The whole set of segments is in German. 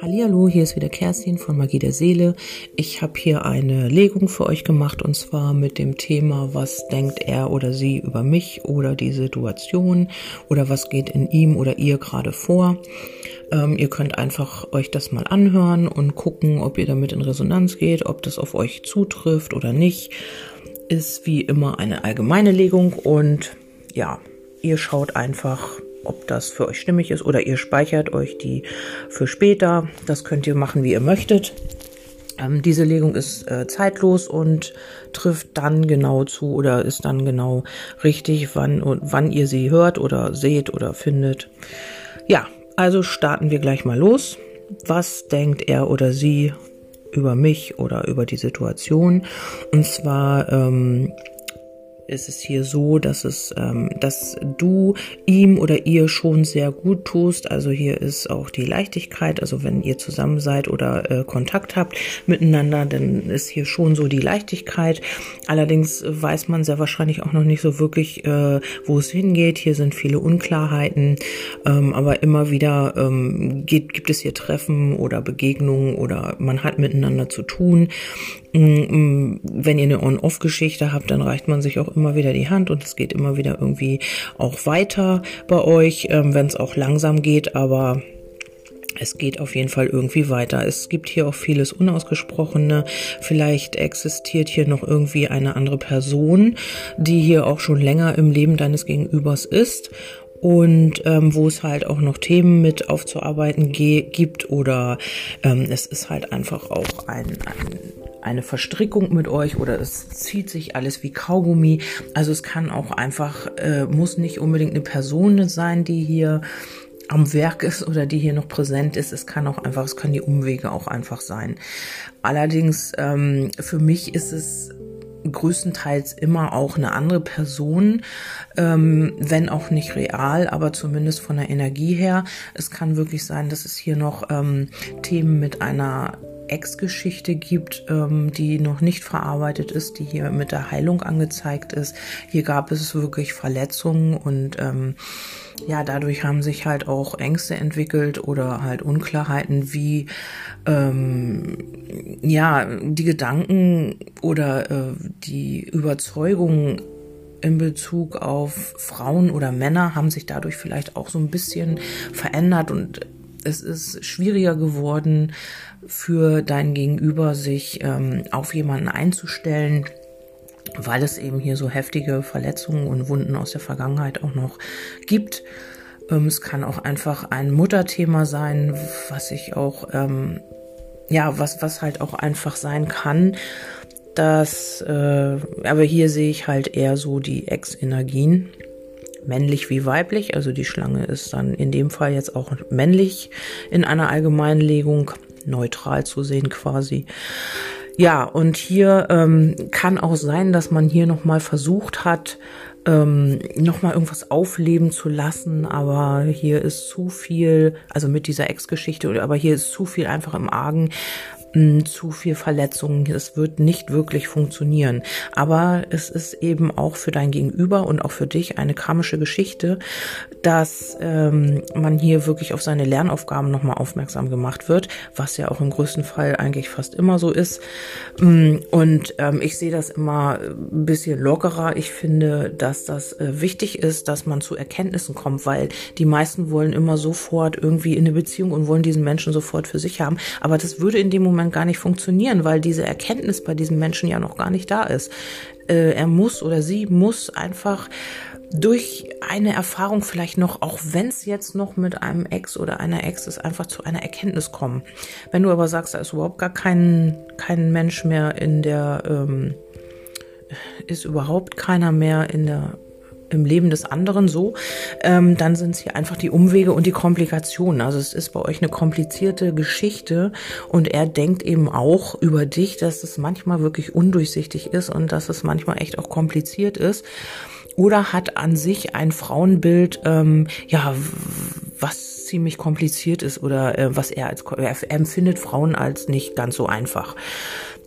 Hallihallo, hier ist wieder Kerstin von Magie der Seele. Ich habe hier eine Legung für euch gemacht und zwar mit dem Thema, was denkt er oder sie über mich oder die Situation oder was geht in ihm oder ihr gerade vor. Ähm, ihr könnt einfach euch das mal anhören und gucken, ob ihr damit in Resonanz geht, ob das auf euch zutrifft oder nicht. Ist wie immer eine allgemeine Legung und ja, ihr schaut einfach, ob das für euch stimmig ist oder ihr speichert euch die für später. Das könnt ihr machen, wie ihr möchtet. Ähm, diese Legung ist äh, zeitlos und trifft dann genau zu oder ist dann genau richtig, wann und wann ihr sie hört oder seht oder findet. Ja, also starten wir gleich mal los. Was denkt er oder sie über mich oder über die Situation? Und zwar ähm, ist es hier so, dass es, ähm, dass du ihm oder ihr schon sehr gut tust. Also hier ist auch die Leichtigkeit. Also wenn ihr zusammen seid oder äh, Kontakt habt miteinander, dann ist hier schon so die Leichtigkeit. Allerdings weiß man sehr wahrscheinlich auch noch nicht so wirklich, äh, wo es hingeht. Hier sind viele Unklarheiten, ähm, aber immer wieder ähm, geht, gibt es hier Treffen oder Begegnungen oder man hat miteinander zu tun. Mm, mm, wenn ihr eine On-Off-Geschichte habt, dann reicht man sich auch immer wieder die Hand und es geht immer wieder irgendwie auch weiter bei euch, ähm, wenn es auch langsam geht, aber es geht auf jeden Fall irgendwie weiter. Es gibt hier auch vieles Unausgesprochene. Vielleicht existiert hier noch irgendwie eine andere Person, die hier auch schon länger im Leben deines Gegenübers ist und ähm, wo es halt auch noch Themen mit aufzuarbeiten gibt oder ähm, es ist halt einfach auch ein, ein eine Verstrickung mit euch oder es zieht sich alles wie Kaugummi. Also es kann auch einfach, äh, muss nicht unbedingt eine Person sein, die hier am Werk ist oder die hier noch präsent ist. Es kann auch einfach, es können die Umwege auch einfach sein. Allerdings ähm, für mich ist es größtenteils immer auch eine andere Person, ähm, wenn auch nicht real, aber zumindest von der Energie her. Es kann wirklich sein, dass es hier noch ähm, Themen mit einer Ex-Geschichte gibt, ähm, die noch nicht verarbeitet ist, die hier mit der Heilung angezeigt ist. Hier gab es wirklich Verletzungen und ähm, ja, dadurch haben sich halt auch Ängste entwickelt oder halt Unklarheiten, wie ähm, ja die Gedanken oder äh, die Überzeugungen in Bezug auf Frauen oder Männer haben sich dadurch vielleicht auch so ein bisschen verändert und es ist schwieriger geworden für dein Gegenüber, sich ähm, auf jemanden einzustellen, weil es eben hier so heftige Verletzungen und Wunden aus der Vergangenheit auch noch gibt. Ähm, es kann auch einfach ein Mutterthema sein, was ich auch, ähm, ja, was, was halt auch einfach sein kann. Das, äh, aber hier sehe ich halt eher so die Ex-Energien männlich wie weiblich. Also die Schlange ist dann in dem Fall jetzt auch männlich in einer Allgemeinlegung, neutral zu sehen quasi. Ja, und hier ähm, kann auch sein, dass man hier nochmal versucht hat, ähm, nochmal irgendwas aufleben zu lassen, aber hier ist zu viel, also mit dieser Ex-Geschichte, aber hier ist zu viel einfach im Argen, zu viel Verletzungen. Es wird nicht wirklich funktionieren. Aber es ist eben auch für dein Gegenüber und auch für dich eine karmische Geschichte, dass ähm, man hier wirklich auf seine Lernaufgaben nochmal aufmerksam gemacht wird, was ja auch im größten Fall eigentlich fast immer so ist. Mm, und ähm, ich sehe das immer ein bisschen lockerer. Ich finde, dass das äh, wichtig ist, dass man zu Erkenntnissen kommt, weil die meisten wollen immer sofort irgendwie in eine Beziehung und wollen diesen Menschen sofort für sich haben. Aber das würde in dem Moment Moment gar nicht funktionieren, weil diese Erkenntnis bei diesem Menschen ja noch gar nicht da ist. Äh, er muss oder sie muss einfach durch eine Erfahrung vielleicht noch, auch wenn es jetzt noch mit einem Ex oder einer Ex ist, einfach zu einer Erkenntnis kommen. Wenn du aber sagst, da ist überhaupt gar kein, kein Mensch mehr in der, ähm, ist überhaupt keiner mehr in der im Leben des anderen so, ähm, dann sind es hier einfach die Umwege und die Komplikationen. Also es ist bei euch eine komplizierte Geschichte und er denkt eben auch über dich, dass es manchmal wirklich undurchsichtig ist und dass es manchmal echt auch kompliziert ist. Oder hat an sich ein Frauenbild, ähm, ja, was ziemlich kompliziert ist oder äh, was er als er empfindet Frauen als nicht ganz so einfach.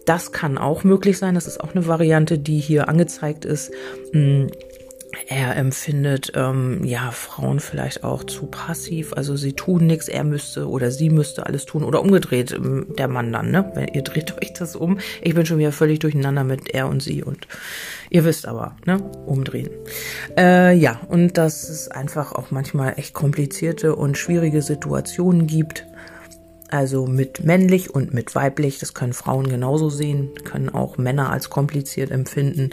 Das kann auch möglich sein. Das ist auch eine Variante, die hier angezeigt ist. Hm er empfindet ähm, ja Frauen vielleicht auch zu passiv, also sie tun nichts, er müsste oder sie müsste alles tun oder umgedreht ähm, der Mann dann, ne? Wenn ihr dreht euch das um. Ich bin schon wieder völlig durcheinander mit er und sie und ihr wisst aber, ne? Umdrehen. Äh, ja, und dass es einfach auch manchmal echt komplizierte und schwierige Situationen gibt also mit männlich und mit weiblich, das können Frauen genauso sehen, können auch Männer als kompliziert empfinden.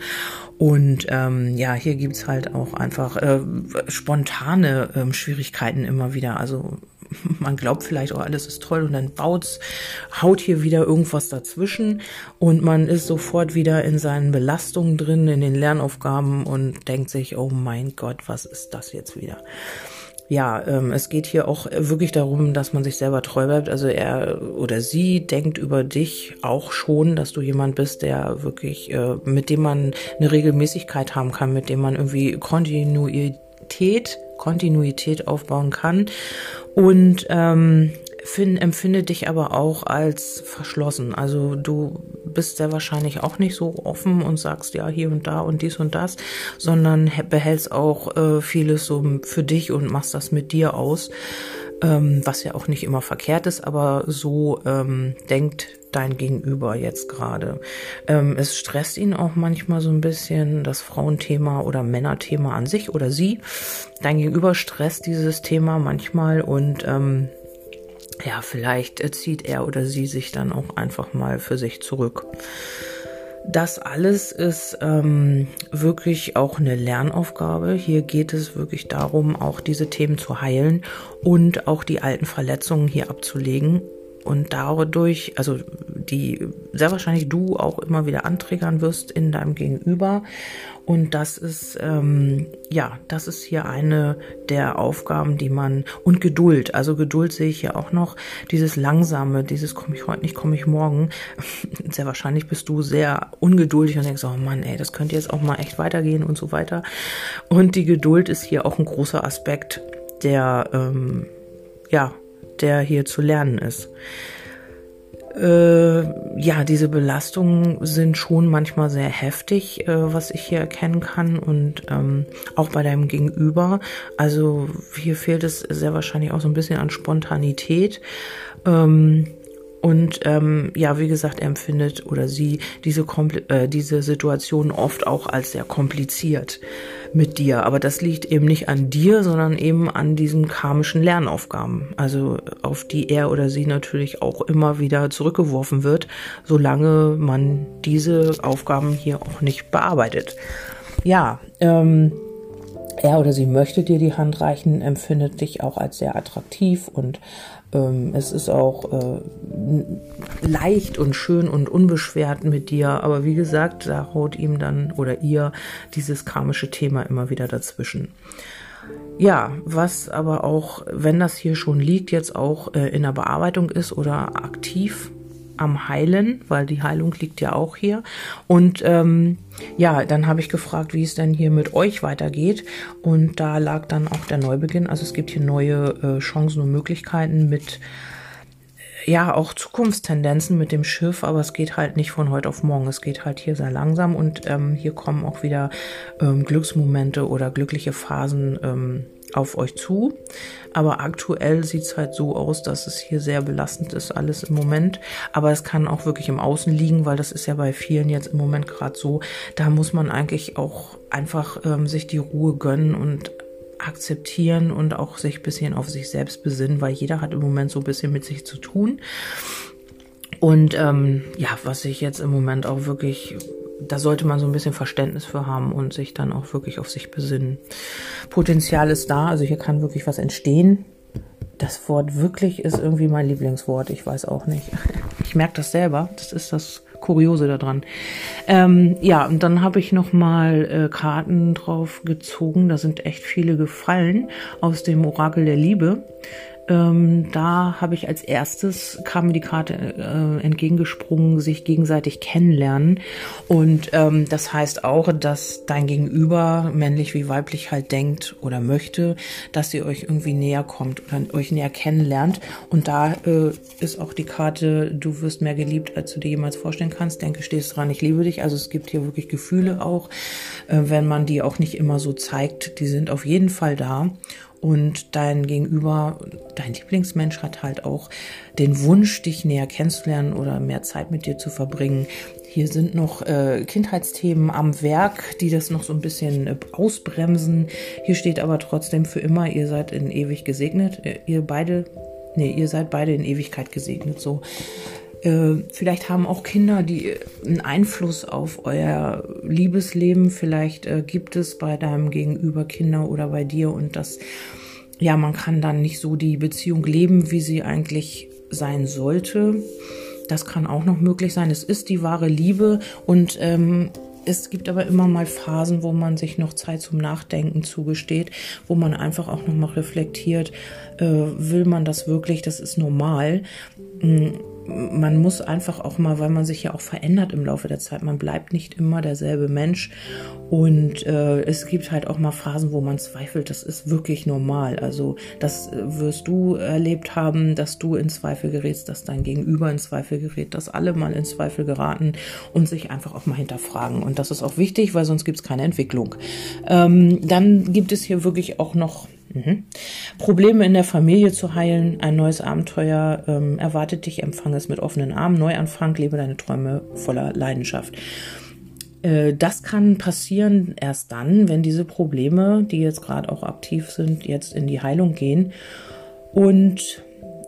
Und ähm, ja, hier gibt's halt auch einfach äh, spontane ähm, Schwierigkeiten immer wieder. Also man glaubt vielleicht, oh, alles ist toll und dann baut's, haut hier wieder irgendwas dazwischen und man ist sofort wieder in seinen Belastungen drin, in den Lernaufgaben und denkt sich, oh mein Gott, was ist das jetzt wieder? Ja, ähm, es geht hier auch wirklich darum, dass man sich selber treu bleibt. Also er oder sie denkt über dich auch schon, dass du jemand bist, der wirklich, äh, mit dem man eine Regelmäßigkeit haben kann, mit dem man irgendwie Kontinuität, Kontinuität aufbauen kann. Und ähm, find, empfinde dich aber auch als verschlossen. Also du bist sehr wahrscheinlich auch nicht so offen und sagst ja hier und da und dies und das, sondern behältst auch äh, vieles so für dich und machst das mit dir aus, ähm, was ja auch nicht immer verkehrt ist, aber so ähm, denkt dein Gegenüber jetzt gerade. Ähm, es stresst ihn auch manchmal so ein bisschen das Frauenthema oder Männerthema an sich oder sie. Dein Gegenüber stresst dieses Thema manchmal und ähm, ja, vielleicht zieht er oder sie sich dann auch einfach mal für sich zurück. Das alles ist ähm, wirklich auch eine Lernaufgabe. Hier geht es wirklich darum, auch diese Themen zu heilen und auch die alten Verletzungen hier abzulegen und dadurch, also die sehr wahrscheinlich du auch immer wieder anträgern wirst in deinem Gegenüber. Und das ist, ähm, ja, das ist hier eine der Aufgaben, die man, und Geduld, also Geduld sehe ich ja auch noch, dieses langsame, dieses komme ich heute nicht, komme ich morgen. Sehr wahrscheinlich bist du sehr ungeduldig und denkst, oh Mann, ey, das könnte jetzt auch mal echt weitergehen und so weiter. Und die Geduld ist hier auch ein großer Aspekt, der, ähm, ja, der hier zu lernen ist. Äh, ja, diese Belastungen sind schon manchmal sehr heftig, äh, was ich hier erkennen kann und ähm, auch bei deinem Gegenüber. Also hier fehlt es sehr wahrscheinlich auch so ein bisschen an Spontanität. Ähm, und ähm, ja, wie gesagt, er empfindet oder sie diese, äh, diese Situation oft auch als sehr kompliziert mit dir. Aber das liegt eben nicht an dir, sondern eben an diesen karmischen Lernaufgaben. Also auf die er oder sie natürlich auch immer wieder zurückgeworfen wird, solange man diese Aufgaben hier auch nicht bearbeitet. Ja, ähm, er oder sie möchte dir die Hand reichen, empfindet dich auch als sehr attraktiv und ähm, es ist auch äh, leicht und schön und unbeschwert mit dir, aber wie gesagt, da haut ihm dann oder ihr dieses karmische Thema immer wieder dazwischen. Ja, was aber auch, wenn das hier schon liegt, jetzt auch äh, in der Bearbeitung ist oder aktiv am Heilen, weil die Heilung liegt ja auch hier. Und ähm, ja, dann habe ich gefragt, wie es denn hier mit euch weitergeht. Und da lag dann auch der Neubeginn. Also es gibt hier neue äh, Chancen und Möglichkeiten mit ja auch Zukunftstendenzen mit dem Schiff, aber es geht halt nicht von heute auf morgen. Es geht halt hier sehr langsam und ähm, hier kommen auch wieder ähm, Glücksmomente oder glückliche Phasen ähm, auf euch zu. Aber aktuell sieht es halt so aus, dass es hier sehr belastend ist, alles im Moment. Aber es kann auch wirklich im Außen liegen, weil das ist ja bei vielen jetzt im Moment gerade so. Da muss man eigentlich auch einfach ähm, sich die Ruhe gönnen und akzeptieren und auch sich bisschen auf sich selbst besinnen, weil jeder hat im Moment so ein bisschen mit sich zu tun. Und ähm, ja, was ich jetzt im Moment auch wirklich da sollte man so ein bisschen Verständnis für haben und sich dann auch wirklich auf sich besinnen. Potenzial ist da, also hier kann wirklich was entstehen. Das Wort wirklich ist irgendwie mein Lieblingswort, ich weiß auch nicht. Ich merke das selber, das ist das Kuriose daran. Ähm, ja, und dann habe ich nochmal äh, Karten drauf gezogen, da sind echt viele gefallen aus dem Orakel der Liebe. Ähm, da habe ich als erstes kam mir die Karte äh, entgegengesprungen, sich gegenseitig kennenlernen. Und ähm, das heißt auch, dass dein Gegenüber, männlich wie weiblich, halt denkt oder möchte, dass ihr euch irgendwie näher kommt oder euch näher kennenlernt. Und da äh, ist auch die Karte, du wirst mehr geliebt, als du dir jemals vorstellen kannst. Denke, stehst dran, ich liebe dich. Also es gibt hier wirklich Gefühle auch, äh, wenn man die auch nicht immer so zeigt. Die sind auf jeden Fall da. Und dein Gegenüber, dein Lieblingsmensch hat halt auch den Wunsch, dich näher kennenzulernen oder mehr Zeit mit dir zu verbringen. Hier sind noch äh, Kindheitsthemen am Werk, die das noch so ein bisschen äh, ausbremsen. Hier steht aber trotzdem für immer, ihr seid in ewig gesegnet. Äh, ihr beide, nee, ihr seid beide in Ewigkeit gesegnet. So vielleicht haben auch Kinder, die äh, einen Einfluss auf euer Liebesleben. Vielleicht äh, gibt es bei deinem Gegenüber Kinder oder bei dir und das, ja, man kann dann nicht so die Beziehung leben, wie sie eigentlich sein sollte. Das kann auch noch möglich sein. Es ist die wahre Liebe und ähm, es gibt aber immer mal Phasen, wo man sich noch Zeit zum Nachdenken zugesteht, wo man einfach auch noch mal reflektiert, äh, will man das wirklich, das ist normal. Mm, man muss einfach auch mal, weil man sich ja auch verändert im Laufe der Zeit, man bleibt nicht immer derselbe Mensch und äh, es gibt halt auch mal Phasen, wo man zweifelt, das ist wirklich normal. Also das äh, wirst du erlebt haben, dass du in Zweifel gerätst, dass dein Gegenüber in Zweifel gerät, dass alle mal in Zweifel geraten und sich einfach auch mal hinterfragen. Und das ist auch wichtig, weil sonst gibt es keine Entwicklung. Ähm, dann gibt es hier wirklich auch noch Mhm. Probleme in der Familie zu heilen, ein neues Abenteuer ähm, erwartet dich, empfange es mit offenen Armen, Neuanfang, lebe deine Träume voller Leidenschaft. Äh, das kann passieren erst dann, wenn diese Probleme, die jetzt gerade auch aktiv sind, jetzt in die Heilung gehen. Und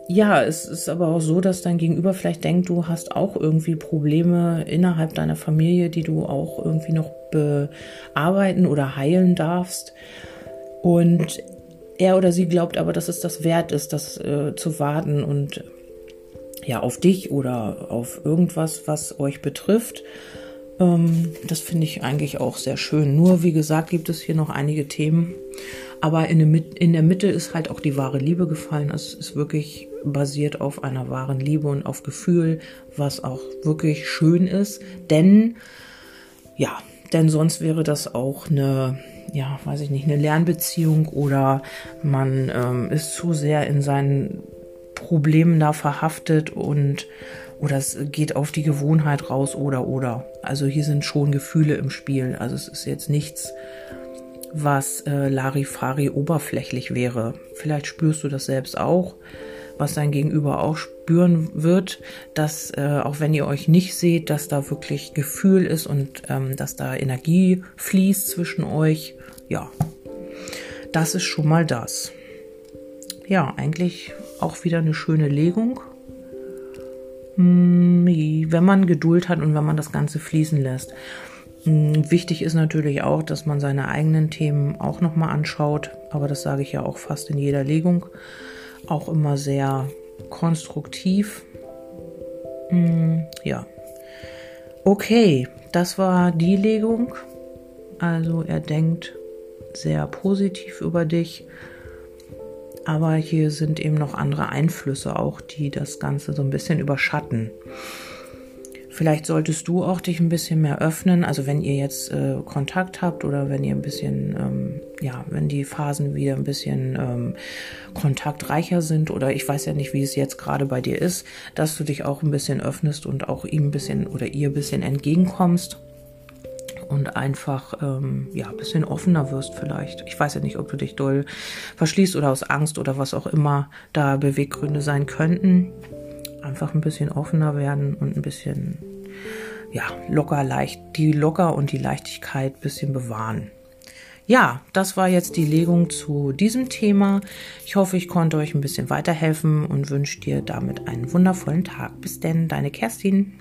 ja, es ist aber auch so, dass dein Gegenüber vielleicht denkt, du hast auch irgendwie Probleme innerhalb deiner Familie, die du auch irgendwie noch bearbeiten oder heilen darfst. Und er oder sie glaubt aber, dass es das wert ist, das äh, zu warten und ja, auf dich oder auf irgendwas, was euch betrifft. Ähm, das finde ich eigentlich auch sehr schön. Nur, wie gesagt, gibt es hier noch einige Themen. Aber in der, in der Mitte ist halt auch die wahre Liebe gefallen. Es ist wirklich basiert auf einer wahren Liebe und auf Gefühl, was auch wirklich schön ist. Denn, ja, denn sonst wäre das auch eine ja, weiß ich nicht, eine Lernbeziehung oder man ähm, ist zu sehr in seinen Problemen da verhaftet und oder es geht auf die Gewohnheit raus oder oder. Also hier sind schon Gefühle im Spiel. Also es ist jetzt nichts, was äh, Larifari oberflächlich wäre. Vielleicht spürst du das selbst auch was dein Gegenüber auch spüren wird, dass äh, auch wenn ihr euch nicht seht, dass da wirklich Gefühl ist und ähm, dass da Energie fließt zwischen euch. Ja, das ist schon mal das. Ja, eigentlich auch wieder eine schöne Legung. Hm, wenn man Geduld hat und wenn man das Ganze fließen lässt. Hm, wichtig ist natürlich auch, dass man seine eigenen Themen auch nochmal anschaut, aber das sage ich ja auch fast in jeder Legung auch immer sehr konstruktiv. Mm, ja. Okay, das war die Legung. Also er denkt sehr positiv über dich. Aber hier sind eben noch andere Einflüsse auch, die das Ganze so ein bisschen überschatten. Vielleicht solltest du auch dich ein bisschen mehr öffnen. Also wenn ihr jetzt äh, Kontakt habt oder wenn ihr ein bisschen, ähm, ja, wenn die Phasen wieder ein bisschen ähm, kontaktreicher sind oder ich weiß ja nicht, wie es jetzt gerade bei dir ist, dass du dich auch ein bisschen öffnest und auch ihm ein bisschen oder ihr ein bisschen entgegenkommst und einfach ähm, ja ein bisschen offener wirst vielleicht. Ich weiß ja nicht, ob du dich doll verschließt oder aus Angst oder was auch immer da Beweggründe sein könnten einfach ein bisschen offener werden und ein bisschen, ja, locker, leicht, die locker und die Leichtigkeit ein bisschen bewahren. Ja, das war jetzt die Legung zu diesem Thema. Ich hoffe, ich konnte euch ein bisschen weiterhelfen und wünsche dir damit einen wundervollen Tag. Bis denn, deine Kerstin.